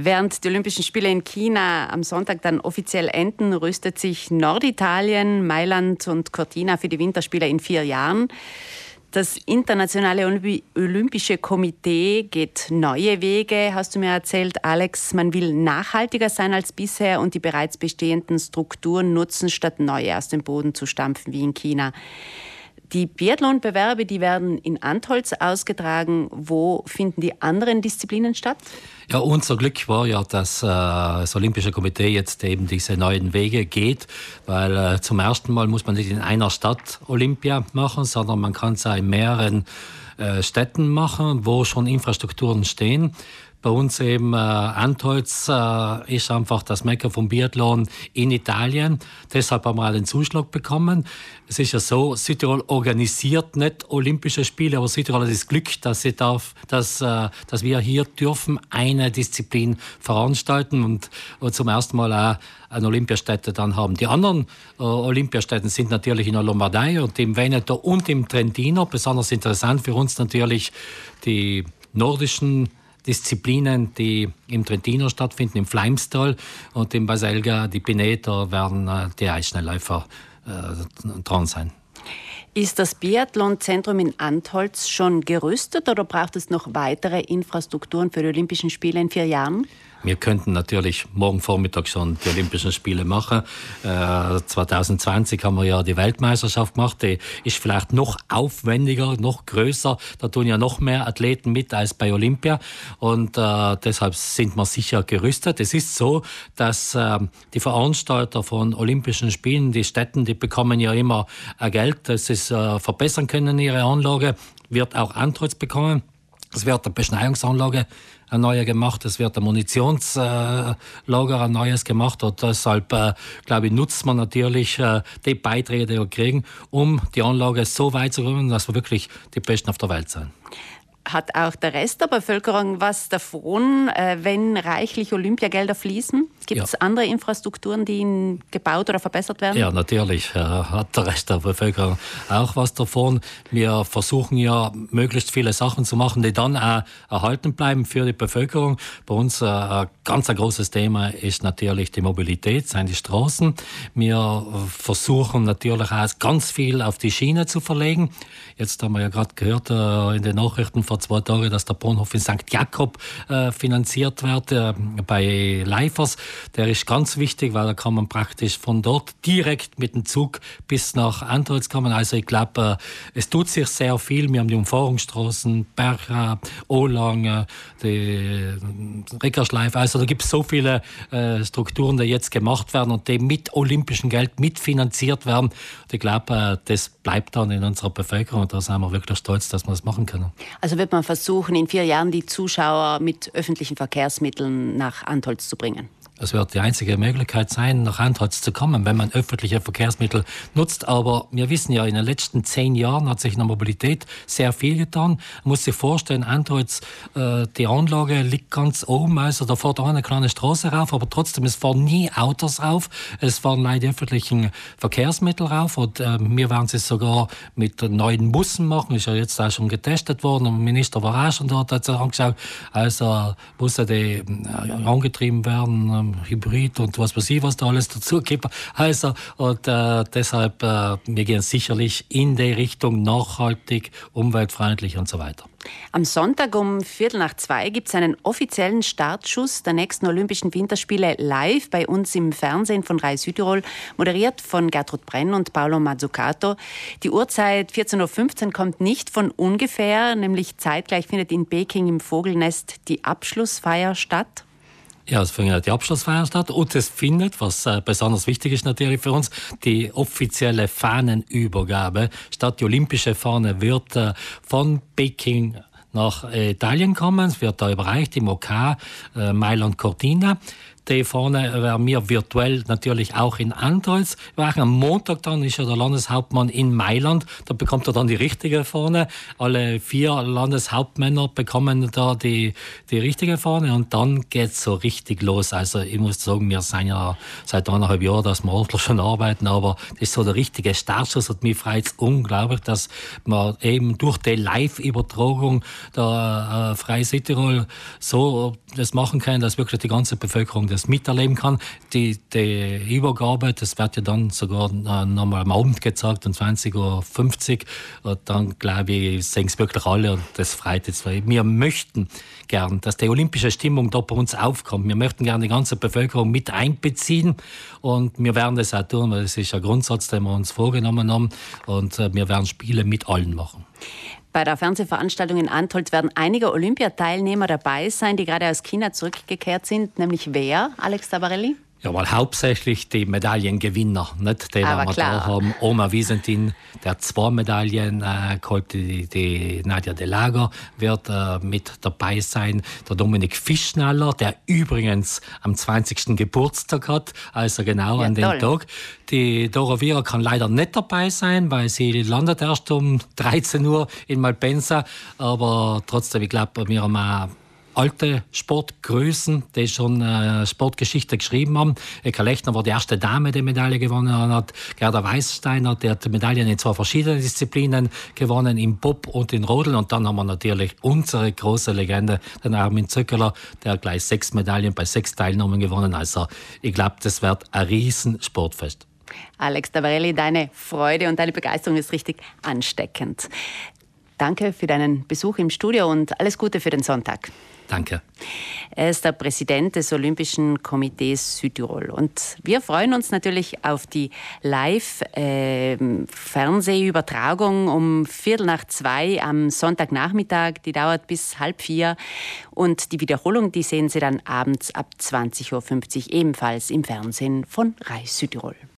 Während die Olympischen Spiele in China am Sonntag dann offiziell enden, rüstet sich Norditalien, Mailand und Cortina für die Winterspiele in vier Jahren. Das Internationale Olympische Komitee geht neue Wege, hast du mir erzählt, Alex. Man will nachhaltiger sein als bisher und die bereits bestehenden Strukturen nutzen, statt neue aus dem Boden zu stampfen wie in China. Die Biathlon-Bewerbe, die werden in Antholz ausgetragen. Wo finden die anderen Disziplinen statt? Ja, unser Glück war ja, dass äh, das Olympische Komitee jetzt eben diese neuen Wege geht, weil äh, zum ersten Mal muss man nicht in einer Stadt Olympia machen, sondern man kann es in mehreren äh, Städten machen, wo schon Infrastrukturen stehen. Bei uns eben äh, Antolz äh, ist einfach das Mecker vom Biathlon in Italien. Deshalb haben wir den Zuschlag bekommen. Es ist ja so, Südtirol organisiert nicht Olympische Spiele, aber Südtirol hat das Glück, dass, sie darf, dass, äh, dass wir hier dürfen eine Disziplin veranstalten und, und zum ersten Mal auch eine Olympiastätte dann haben. Die anderen äh, Olympiastätten sind natürlich in der Lombardei und im Veneto und im Trentino. Besonders interessant für uns natürlich die nordischen Disziplinen, die im Trentino stattfinden, im Fleimstal und im Baselga, die Pineto, werden äh, die Eisschnellläufer äh, dran sein. Ist das Biathlonzentrum in Antholz schon gerüstet oder braucht es noch weitere Infrastrukturen für die Olympischen Spiele in vier Jahren? Wir könnten natürlich morgen Vormittag schon die Olympischen Spiele machen. Äh, 2020 haben wir ja die Weltmeisterschaft gemacht. Die ist vielleicht noch aufwendiger, noch größer. Da tun ja noch mehr Athleten mit als bei Olympia. Und äh, deshalb sind wir sicher gerüstet. Es ist so, dass äh, die Veranstalter von Olympischen Spielen, die Städten, die bekommen ja immer äh, Geld, dass sie es äh, verbessern können, ihre Anlage. Wird auch Antritts bekommen. Es wird eine Beschneiungsanlage ein neuer gemacht, es wird ein Munitionslager ein neues gemacht und deshalb, äh, glaube ich, nutzt man natürlich äh, die Beiträge, die wir kriegen, um die Anlage so weit zu bringen, dass wir wirklich die Besten auf der Welt sind hat auch der Rest der Bevölkerung was davon, äh, wenn reichlich Olympiagelder fließen? Gibt es ja. andere Infrastrukturen, die gebaut oder verbessert werden? Ja, natürlich äh, hat der Rest der Bevölkerung auch was davon. Wir versuchen ja, möglichst viele Sachen zu machen, die dann auch erhalten bleiben für die Bevölkerung. Bei uns äh, ein ganz ein großes Thema ist natürlich die Mobilität, sind die Straßen. Wir versuchen natürlich auch ganz viel auf die Schiene zu verlegen. Jetzt haben wir ja gerade gehört in den Nachrichten vor zwei Tagen, dass der Bahnhof in St. Jakob äh, finanziert wird äh, bei Leifers. Der ist ganz wichtig, weil da kann man praktisch von dort direkt mit dem Zug bis nach Antolz kommen. Also ich glaube, äh, es tut sich sehr viel. Wir haben die Umfahrungsstraßen, Bercha, Olang, äh, die äh, Rickerschleife. Also da gibt es so viele äh, Strukturen, die jetzt gemacht werden und die mit olympischem Geld mitfinanziert werden. Und ich glaube, das bleibt dann in unserer Bevölkerung und da sind wir wirklich stolz, dass wir das machen können. Also wird man versuchen, in vier Jahren die Zuschauer mit öffentlichen Verkehrsmitteln nach Antolz zu bringen? Es wird die einzige Möglichkeit sein, nach Antholz zu kommen, wenn man öffentliche Verkehrsmittel nutzt. Aber wir wissen ja, in den letzten zehn Jahren hat sich in der Mobilität sehr viel getan. Man muss sich vorstellen, Antholz, äh, die Anlage liegt ganz oben, also da fährt auch eine kleine Straße rauf, aber trotzdem, es fahren nie Autos rauf, es fahren leider öffentlichen Verkehrsmittel rauf und äh, wir werden es sogar mit neuen Bussen machen, ist ja jetzt auch schon getestet worden, der Minister war auch schon dort, hat sich angeschaut, also Busse, die äh, angetrieben werden, Hybrid und was weiß ich, was da alles dazu gibt. Also, und äh, deshalb, äh, wir gehen sicherlich in die Richtung nachhaltig, umweltfreundlich und so weiter. Am Sonntag um Viertel nach zwei gibt es einen offiziellen Startschuss der nächsten Olympischen Winterspiele live bei uns im Fernsehen von Rai Südtirol, moderiert von Gertrud Brenn und Paolo Mazzucato. Die Uhrzeit 14.15 Uhr kommt nicht von ungefähr, nämlich zeitgleich findet in Peking im Vogelnest die Abschlussfeier statt. Ja, es findet die Abschlussfeier statt und es findet, was äh, besonders wichtig ist natürlich für uns, die offizielle Fahnenübergabe statt. Die olympische Fahne wird äh, von Peking nach äh, Italien kommen. Es wird da überreicht im OK Mailand Cortina. Vorne werden wir virtuell natürlich auch in Androids. Am Montag dann ist ja der Landeshauptmann in Mailand. Da bekommt er dann die richtige Fahne. Alle vier Landeshauptmänner bekommen da die, die richtige Fahne und dann geht's so richtig los. Also ich muss sagen, wir sind ja seit eineinhalb Jahren, dass wir ordentlich schon arbeiten, aber das ist so der richtige Startschuss und mich freut es unglaublich, dass man eben durch die Live-Übertragung der äh, Freie Südtirol so das machen kann, dass wirklich die ganze Bevölkerung das miterleben kann. Die, die Übergabe, das wird ja dann sogar äh, nochmal am Abend gezeigt, um 20.50 Uhr. Und dann, glaube ich, sehen es wirklich alle und das freut jetzt. Wir möchten gern, dass die olympische Stimmung da bei uns aufkommt. Wir möchten gerne die ganze Bevölkerung mit einbeziehen und wir werden das auch tun, weil das ist ein Grundsatz, den wir uns vorgenommen haben und äh, wir werden Spiele mit allen machen. Bei der Fernsehveranstaltung in Antolz werden einige Olympiateilnehmer dabei sein, die gerade aus China zurückgekehrt sind. Nämlich wer, Alex Tabarelli? Ja, weil hauptsächlich die Medaillengewinner, nicht die, Aber wir klar. da haben. Oma Wiesentin, der zwei Medaillen äh, geholt, die, die Nadja de Lager wird äh, mit dabei sein. Der Dominik Fischnaller, der übrigens am 20. Geburtstag hat, also genau Ja, an dem. Tag. Die Dora Viera kann leider nicht dabei sein, weil sie landet erst um 13 Uhr in Malpensa. Aber trotzdem, ich glaube, wir haben auch alte Sportgrößen, die schon äh, Sportgeschichte geschrieben haben. Eka Lechner war die erste Dame, die Medaille gewonnen hat. Gerda Weißsteiner, die hat Medaillen in zwei verschiedenen Disziplinen gewonnen, im Bob und in Rodeln. Und dann haben wir natürlich unsere große Legende, den Armin Zöckeler, der gleich sechs Medaillen bei sechs Teilnahmen gewonnen. Also ich glaube, das wird ein riesen Sportfest. Alex Tabarelli, deine Freude und deine Begeisterung ist richtig ansteckend. Danke für deinen Besuch im Studio und alles Gute für den Sonntag. Danke. Er ist der Präsident des Olympischen Komitees Südtirol. Und wir freuen uns natürlich auf die Live-Fernsehübertragung um Viertel nach zwei am Sonntagnachmittag. Die dauert bis halb vier. Und die Wiederholung, die sehen Sie dann abends ab 20.50 Uhr ebenfalls im Fernsehen von Reis Südtirol.